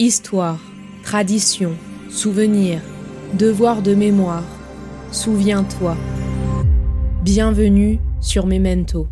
Histoire, tradition, souvenir, devoir de mémoire. Souviens-toi. Bienvenue sur Memento.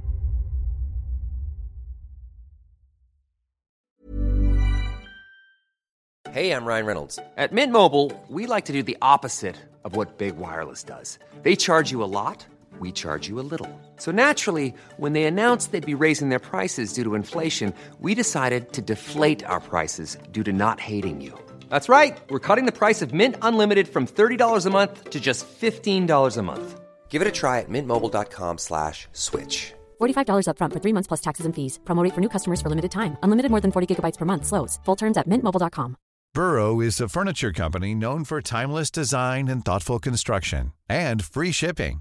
Hey, I'm Ryan Reynolds. At Mint Mobile, we like to do the opposite of what Big Wireless does. They charge you a lot, we charge you a little. So naturally, when they announced they'd be raising their prices due to inflation, we decided to deflate our prices due to not hating you. That's right. We're cutting the price of Mint Unlimited from $30 a month to just $15 a month. Give it a try at mintmobile.com slash switch. $45 upfront for three months plus taxes and fees. Promo rate for new customers for limited time. Unlimited more than 40 gigabytes per month. Slows. Full terms at mintmobile.com. Burrow is a furniture company known for timeless design and thoughtful construction and free shipping.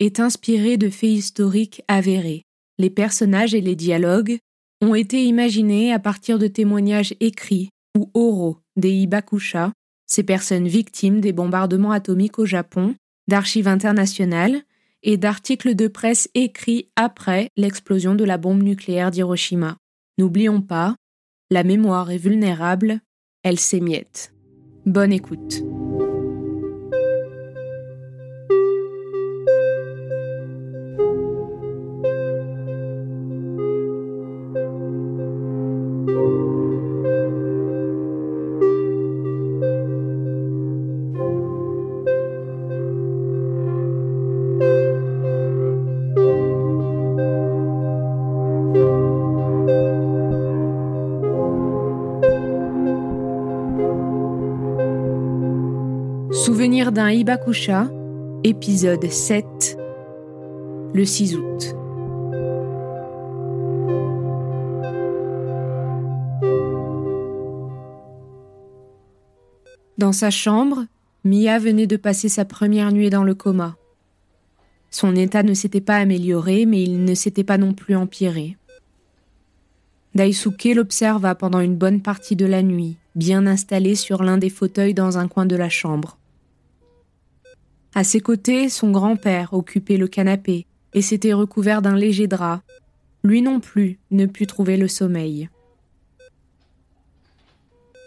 est inspirée de faits historiques avérés. Les personnages et les dialogues ont été imaginés à partir de témoignages écrits ou oraux des Hibakusha, ces personnes victimes des bombardements atomiques au Japon, d'archives internationales et d'articles de presse écrits après l'explosion de la bombe nucléaire d'Hiroshima. N'oublions pas, la mémoire est vulnérable, elle s'émiette. Bonne écoute. Souvenir d'un Hibakusha, épisode 7, le 6 août. Dans sa chambre, Mia venait de passer sa première nuit dans le coma. Son état ne s'était pas amélioré, mais il ne s'était pas non plus empiré. Daisuke l'observa pendant une bonne partie de la nuit, bien installé sur l'un des fauteuils dans un coin de la chambre. À ses côtés, son grand-père occupait le canapé et s'était recouvert d'un léger drap. Lui non plus ne put trouver le sommeil.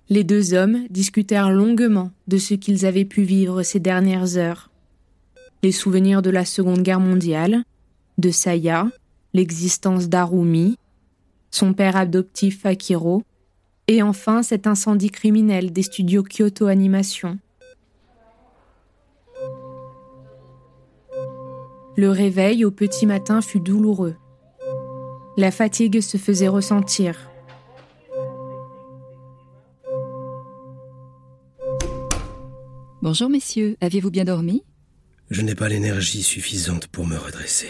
Les deux hommes discutèrent longuement de ce qu'ils avaient pu vivre ces dernières heures. Les souvenirs de la Seconde Guerre mondiale, de Saya, l'existence d'Arumi, son père adoptif Akiro, et enfin cet incendie criminel des studios Kyoto Animation. Le réveil au petit matin fut douloureux. La fatigue se faisait ressentir. Bonjour messieurs, aviez-vous bien dormi? Je n'ai pas l'énergie suffisante pour me redresser.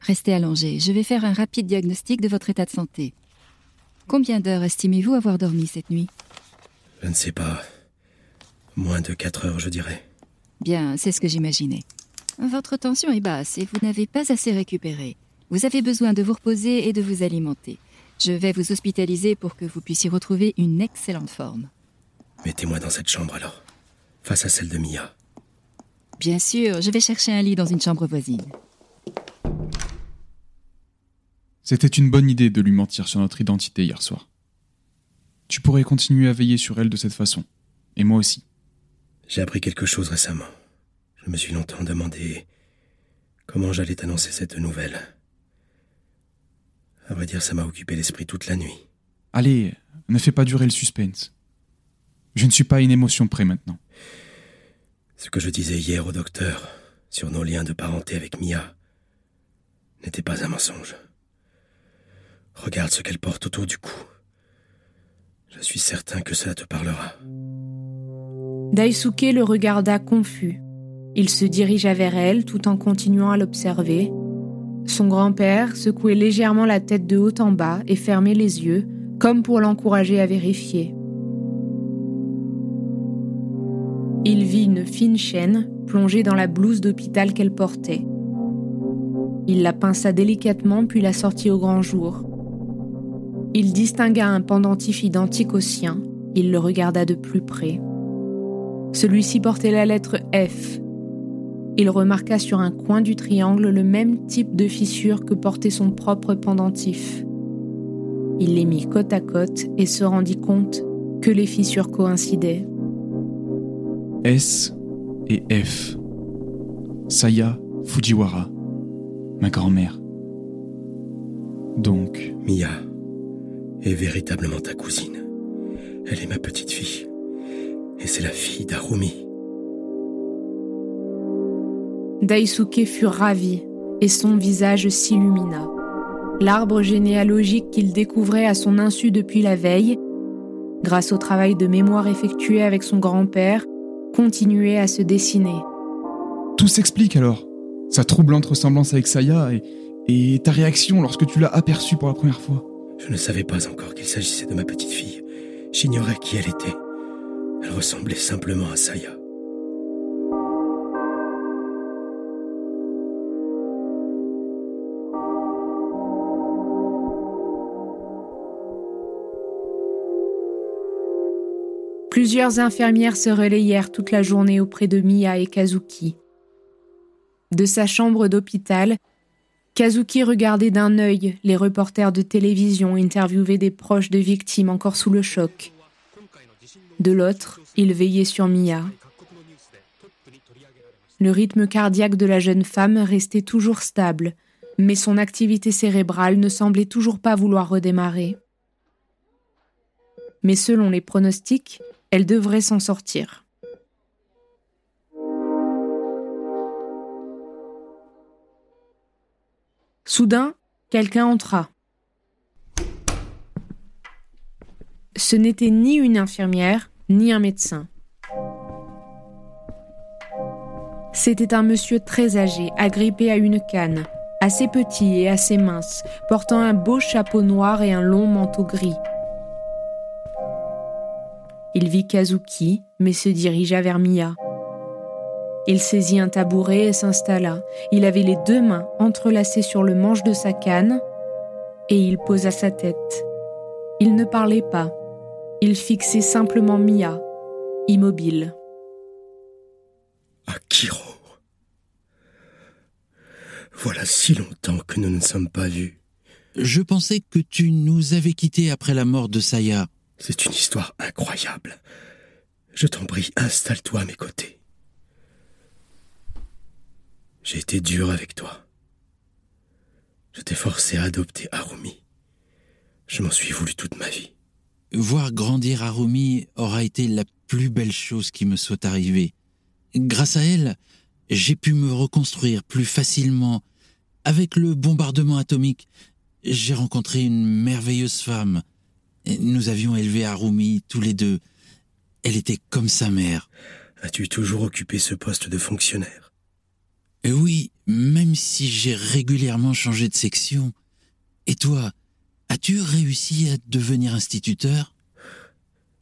Restez allongés, je vais faire un rapide diagnostic de votre état de santé. Combien d'heures estimez-vous avoir dormi cette nuit? Je ne sais pas. Moins de 4 heures, je dirais. Bien, c'est ce que j'imaginais. Votre tension est basse et vous n'avez pas assez récupéré. Vous avez besoin de vous reposer et de vous alimenter. Je vais vous hospitaliser pour que vous puissiez retrouver une excellente forme. Mettez-moi dans cette chambre alors, face à celle de Mia. Bien sûr, je vais chercher un lit dans une chambre voisine. C'était une bonne idée de lui mentir sur notre identité hier soir. Tu pourrais continuer à veiller sur elle de cette façon. Et moi aussi. J'ai appris quelque chose récemment. Je me suis longtemps demandé comment j'allais t'annoncer cette nouvelle. À vrai dire, ça m'a occupé l'esprit toute la nuit. Allez, ne fais pas durer le suspense. Je ne suis pas une émotion près maintenant. Ce que je disais hier au docteur sur nos liens de parenté avec Mia n'était pas un mensonge. Regarde ce qu'elle porte autour du cou. Je suis certain que cela te parlera. Daisuke le regarda confus. Il se dirigea vers elle tout en continuant à l'observer. Son grand-père secouait légèrement la tête de haut en bas et fermait les yeux, comme pour l'encourager à vérifier. il vit une fine chaîne plongée dans la blouse d'hôpital qu'elle portait. Il la pinça délicatement puis la sortit au grand jour. Il distingua un pendentif identique au sien. Il le regarda de plus près. Celui-ci portait la lettre F. Il remarqua sur un coin du triangle le même type de fissure que portait son propre pendentif. Il les mit côte à côte et se rendit compte que les fissures coïncidaient. S et F. Saya Fujiwara, ma grand-mère. Donc, Mia est véritablement ta cousine. Elle est ma petite fille. Et c'est la fille d'Arumi. Daisuke fut ravi et son visage s'illumina. L'arbre généalogique qu'il découvrait à son insu depuis la veille, grâce au travail de mémoire effectué avec son grand-père, continuait à se dessiner. tout s'explique alors. Sa troublante ressemblance avec Saya et, et ta réaction lorsque tu l'as aperçue pour la première fois. Je ne savais pas encore qu'il s'agissait de ma petite fille. J'ignorais qui elle était. Elle ressemblait simplement à Saya. Plusieurs infirmières se relayèrent toute la journée auprès de Mia et Kazuki. De sa chambre d'hôpital, Kazuki regardait d'un œil les reporters de télévision interviewer des proches de victimes encore sous le choc. De l'autre, il veillait sur Mia. Le rythme cardiaque de la jeune femme restait toujours stable, mais son activité cérébrale ne semblait toujours pas vouloir redémarrer. Mais selon les pronostics, elle devrait s'en sortir. Soudain, quelqu'un entra. Ce n'était ni une infirmière, ni un médecin. C'était un monsieur très âgé, agrippé à une canne, assez petit et assez mince, portant un beau chapeau noir et un long manteau gris. Il vit Kazuki, mais se dirigea vers Mia. Il saisit un tabouret et s'installa. Il avait les deux mains entrelacées sur le manche de sa canne et il posa sa tête. Il ne parlait pas. Il fixait simplement Mia, immobile. Akiro. Voilà si longtemps que nous ne nous sommes pas vus. Je pensais que tu nous avais quittés après la mort de Saya. C'est une histoire incroyable. Je t'en prie, installe-toi à mes côtés. J'ai été dur avec toi. Je t'ai forcé à adopter Harumi. Je m'en suis voulu toute ma vie. Voir grandir Harumi aura été la plus belle chose qui me soit arrivée. Grâce à elle, j'ai pu me reconstruire plus facilement. Avec le bombardement atomique, j'ai rencontré une merveilleuse femme. Nous avions élevé Harumi tous les deux. Elle était comme sa mère. As-tu toujours occupé ce poste de fonctionnaire Et oui, même si j'ai régulièrement changé de section. Et toi, as-tu réussi à devenir instituteur?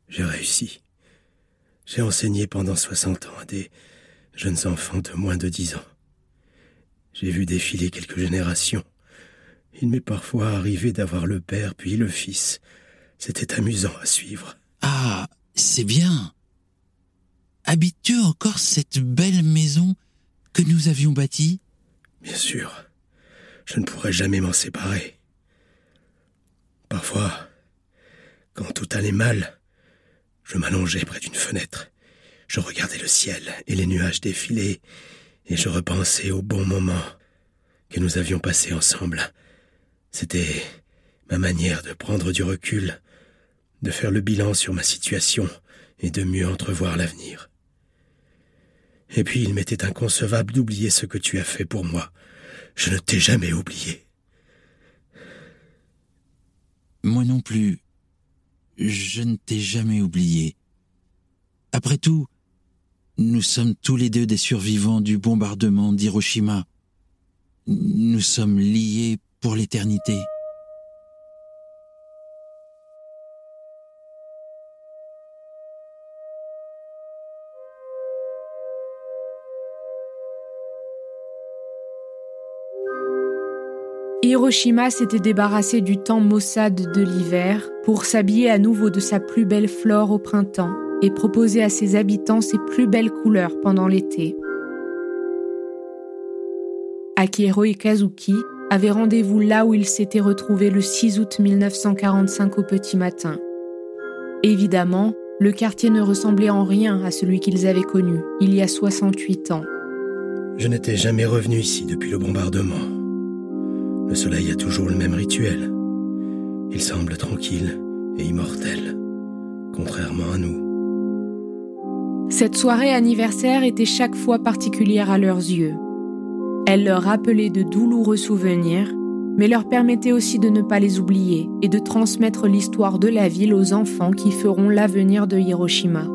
J'ai réussi. J'ai enseigné pendant 60 ans à des jeunes enfants de moins de 10 ans. J'ai vu défiler quelques générations. Il m'est parfois arrivé d'avoir le père puis le fils. C'était amusant à suivre. Ah, c'est bien. Habites-tu encore cette belle maison que nous avions bâtie? Bien sûr, je ne pourrais jamais m'en séparer. Parfois, quand tout allait mal, je m'allongeais près d'une fenêtre. Je regardais le ciel et les nuages défiler, et je repensais au bon moment que nous avions passé ensemble. C'était ma manière de prendre du recul, de faire le bilan sur ma situation et de mieux entrevoir l'avenir. Et puis il m'était inconcevable d'oublier ce que tu as fait pour moi. Je ne t'ai jamais oublié. Moi non plus. Je ne t'ai jamais oublié. Après tout, nous sommes tous les deux des survivants du bombardement d'Hiroshima. Nous sommes liés pour l'éternité. Hiroshima s'était débarrassé du temps maussade de l'hiver pour s'habiller à nouveau de sa plus belle flore au printemps et proposer à ses habitants ses plus belles couleurs pendant l'été. Akihiro Ikazuki avait rendez-vous là où il s'était retrouvé le 6 août 1945 au petit matin. Évidemment, le quartier ne ressemblait en rien à celui qu'ils avaient connu il y a 68 ans. Je n'étais jamais revenu ici depuis le bombardement. Le soleil a toujours le même rituel. Il semble tranquille et immortel, contrairement à nous. Cette soirée anniversaire était chaque fois particulière à leurs yeux. Elle leur rappelait de douloureux souvenirs, mais leur permettait aussi de ne pas les oublier et de transmettre l'histoire de la ville aux enfants qui feront l'avenir de Hiroshima.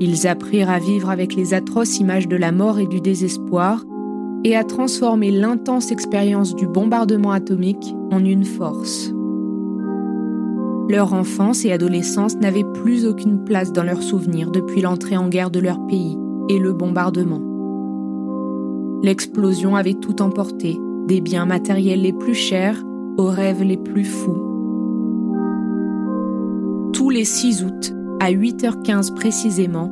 Ils apprirent à vivre avec les atroces images de la mort et du désespoir et à transformer l'intense expérience du bombardement atomique en une force. Leur enfance et adolescence n'avaient plus aucune place dans leurs souvenirs depuis l'entrée en guerre de leur pays et le bombardement. L'explosion avait tout emporté, des biens matériels les plus chers aux rêves les plus fous. Tous les 6 août, à 8h15 précisément,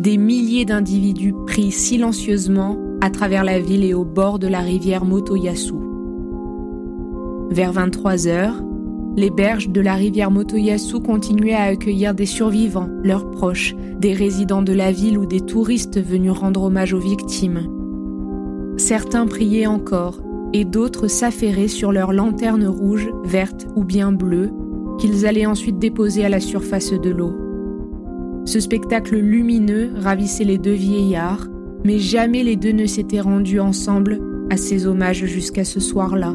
des milliers d'individus pris silencieusement à travers la ville et au bord de la rivière Motoyasu. Vers 23 heures, les berges de la rivière Motoyasu continuaient à accueillir des survivants, leurs proches, des résidents de la ville ou des touristes venus rendre hommage aux victimes. Certains priaient encore et d'autres s'affairaient sur leurs lanternes rouges, vertes ou bien bleues qu'ils allaient ensuite déposer à la surface de l'eau. Ce spectacle lumineux ravissait les deux vieillards, mais jamais les deux ne s'étaient rendus ensemble à ces hommages jusqu'à ce soir-là.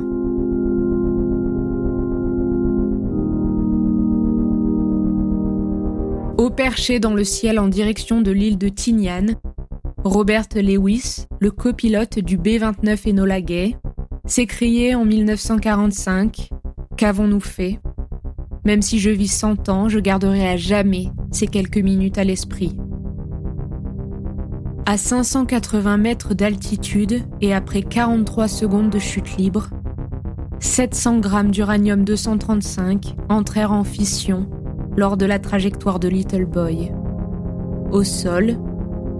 Au perché dans le ciel en direction de l'île de Tinian, Robert Lewis, le copilote du B-29 Enola Gay, s'écriait en 1945 Qu'avons-nous fait? Même si je vis 100 ans, je garderai à jamais ces quelques minutes à l'esprit. À 580 mètres d'altitude et après 43 secondes de chute libre, 700 grammes d'uranium-235 entrèrent en fission lors de la trajectoire de Little Boy. Au sol,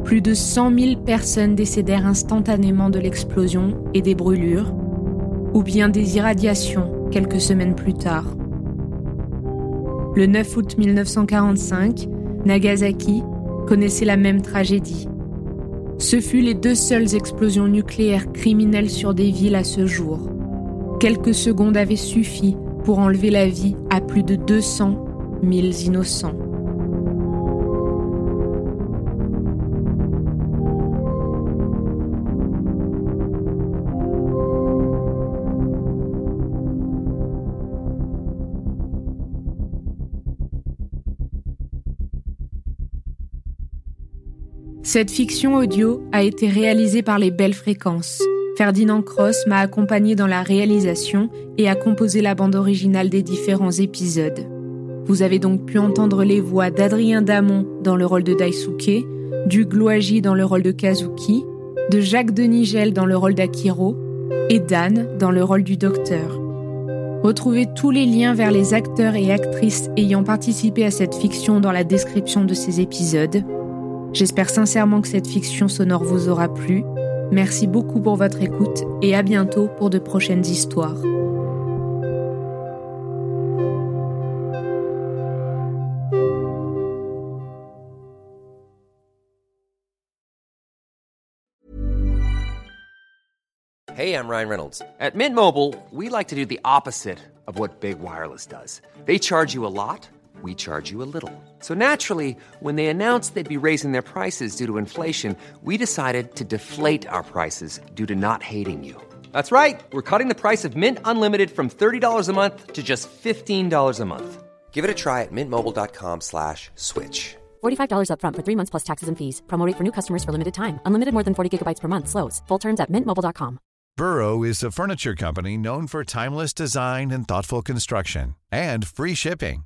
plus de 100 000 personnes décédèrent instantanément de l'explosion et des brûlures, ou bien des irradiations quelques semaines plus tard. Le 9 août 1945, Nagasaki connaissait la même tragédie. Ce fut les deux seules explosions nucléaires criminelles sur des villes à ce jour. Quelques secondes avaient suffi pour enlever la vie à plus de 200 000 innocents. Cette fiction audio a été réalisée par les Belles Fréquences. Ferdinand Cross m'a accompagné dans la réalisation et a composé la bande originale des différents épisodes. Vous avez donc pu entendre les voix d'Adrien Damon dans le rôle de Daisuke, du Gloagi dans le rôle de Kazuki, de Jacques Denigel dans le rôle d'Akiro et d'Anne dans le rôle du docteur. Retrouvez tous les liens vers les acteurs et actrices ayant participé à cette fiction dans la description de ces épisodes. J'espère sincèrement que cette fiction sonore vous aura plu. Merci beaucoup pour votre écoute et à bientôt pour de prochaines histoires. Hey, I'm Ryan Reynolds. At Mint Mobile, we like to do the opposite of what Big Wireless does. They charge you a lot, we charge you a little. So naturally, when they announced they'd be raising their prices due to inflation, we decided to deflate our prices due to not hating you. That's right. We're cutting the price of Mint Unlimited from $30 a month to just $15 a month. Give it a try at mintmobile.com slash switch. $45 upfront for three months plus taxes and fees. Promo rate for new customers for limited time. Unlimited more than 40 gigabytes per month. Slows. Full terms at mintmobile.com. Burrow is a furniture company known for timeless design and thoughtful construction and free shipping,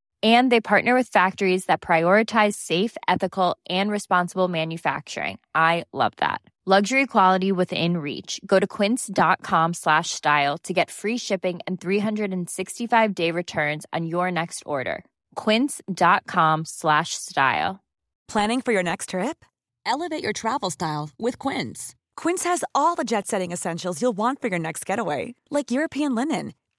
And they partner with factories that prioritize safe, ethical, and responsible manufacturing. I love that. Luxury quality within reach. Go to quince.com slash style to get free shipping and 365 day returns on your next order. Quince.com slash style. Planning for your next trip? Elevate your travel style with Quince. Quince has all the jet setting essentials you'll want for your next getaway, like European linen,